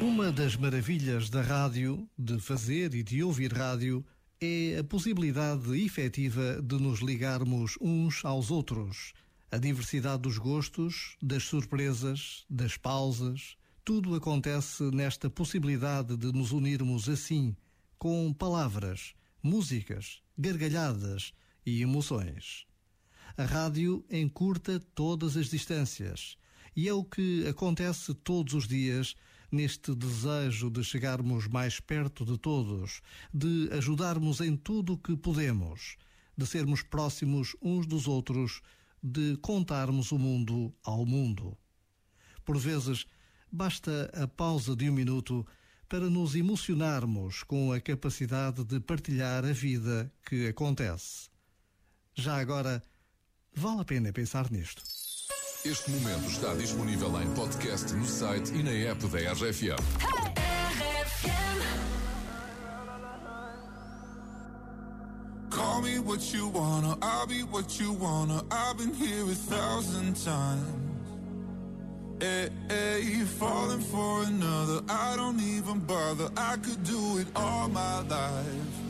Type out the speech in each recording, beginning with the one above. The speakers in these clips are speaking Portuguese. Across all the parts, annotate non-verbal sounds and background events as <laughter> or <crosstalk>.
Uma das maravilhas da rádio, de fazer e de ouvir rádio, é a possibilidade efetiva de nos ligarmos uns aos outros. A diversidade dos gostos, das surpresas, das pausas, tudo acontece nesta possibilidade de nos unirmos assim, com palavras, músicas, gargalhadas e emoções. A rádio encurta todas as distâncias e é o que acontece todos os dias neste desejo de chegarmos mais perto de todos, de ajudarmos em tudo o que podemos, de sermos próximos uns dos outros, de contarmos o mundo ao mundo. Por vezes, basta a pausa de um minuto para nos emocionarmos com a capacidade de partilhar a vida que acontece. Já agora, vale a pena pensar nisto. Este momento está disponível em podcast no site e na app da RFM. Call me what you wanna, I'll be what you wanna. I've been here a thousand times. Hey, hey, falling for another, I don't even bother. I could do it all my life.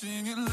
breaking me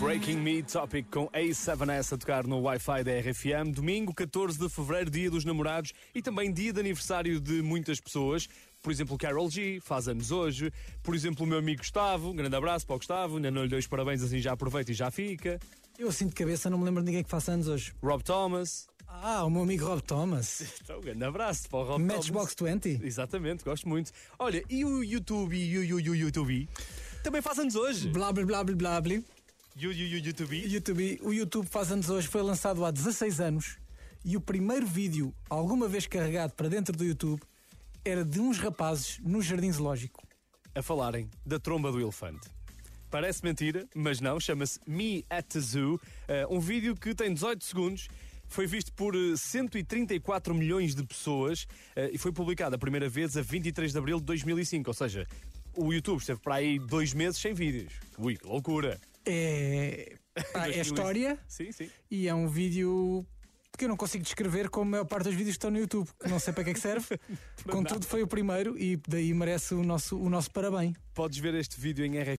Breaking Me Topic com A7S a tocar no Wi-Fi da RFM, domingo 14 de fevereiro, dia dos namorados e também dia de aniversário de muitas pessoas. Por exemplo, Carol G faz anos hoje. Por exemplo, o meu amigo Gustavo, um grande abraço para o Gustavo. Ainda não lhe dei os parabéns, assim já aproveita e já fica. Eu assim de cabeça não me lembro de ninguém que faça anos hoje. Rob Thomas. Ah, o meu amigo Rob Thomas. <laughs> Então, um grande abraço para o Rob Matchbox Thomas. 20. Exatamente, gosto muito. Olha, e o YouTube, e o, o, o YouTube, também faz anos hoje. Blá blá blá blá blá blá. O, o, o YouTube. YouTube, o YouTube faz anos hoje, foi lançado há 16 anos e o primeiro vídeo alguma vez carregado para dentro do YouTube era de uns rapazes no jardim zoológico. a falarem da tromba do elefante. Parece mentira, mas não, chama-se Me at the Zoo, eh, um vídeo que tem 18 segundos, foi visto por eh, 134 milhões de pessoas eh, e foi publicado a primeira vez a 23 de abril de 2005, ou seja, o YouTube esteve para aí dois meses sem vídeos. Ui, que loucura! É, <laughs> pá, é 2005. história Sim, sim. e é um vídeo que eu não consigo descrever como a maior parte dos vídeos que estão no YouTube, não sei para que é que serve. <laughs> Contudo, foi o primeiro e daí merece o nosso, o nosso parabéns. Podes ver este vídeo em